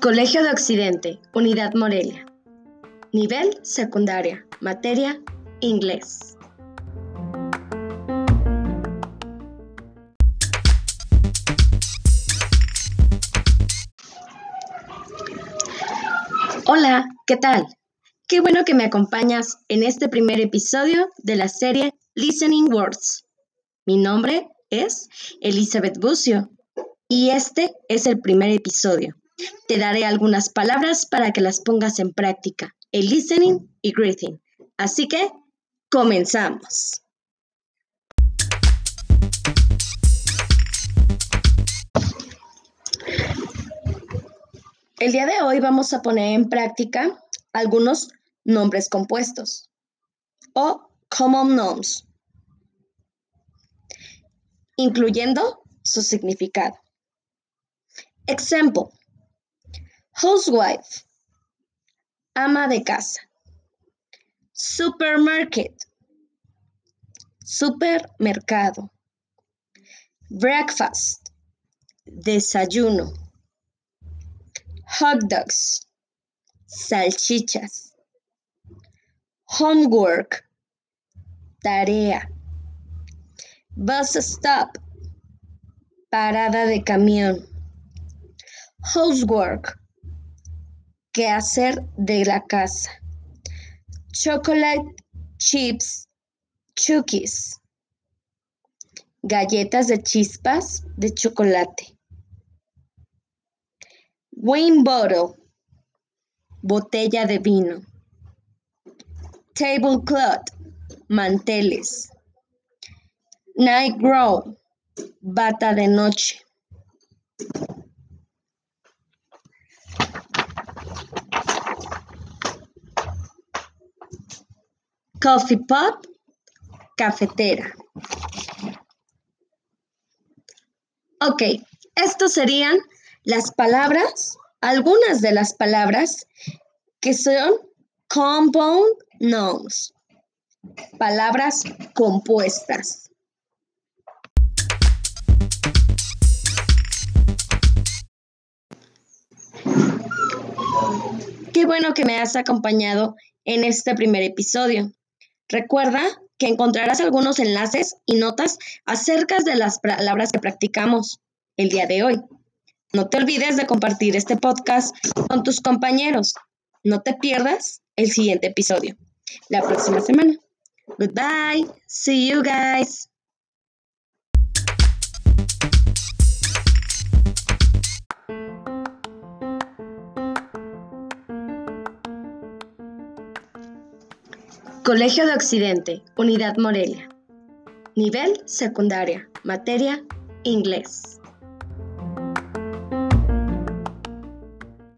Colegio de Occidente, Unidad Morelia. Nivel secundaria, materia inglés. Hola, ¿qué tal? Qué bueno que me acompañas en este primer episodio de la serie Listening Words. Mi nombre es Elizabeth Bucio y este es el primer episodio. Te daré algunas palabras para que las pongas en práctica, el listening y greeting. Así que, comenzamos. El día de hoy vamos a poner en práctica algunos nombres compuestos o common nouns, incluyendo su significado. Example. Housewife, ama de casa. Supermarket, supermercado. Breakfast, desayuno. Hot dogs, salchichas. Homework, tarea. Bus stop, parada de camión. Housework, hacer de la casa. Chocolate chips, cookies. Galletas de chispas de chocolate. Wine bottle, botella de vino. Tablecloth, manteles. Night gown, bata de noche. Coffee pot, cafetera. Ok, estos serían las palabras, algunas de las palabras que son compound nouns, palabras compuestas. Bueno que me has acompañado en este primer episodio. Recuerda que encontrarás algunos enlaces y notas acerca de las palabras que practicamos el día de hoy. No te olvides de compartir este podcast con tus compañeros. No te pierdas el siguiente episodio la próxima semana. Goodbye. See you guys. Colegio de Occidente, Unidad Morelia. Nivel secundaria, materia inglés.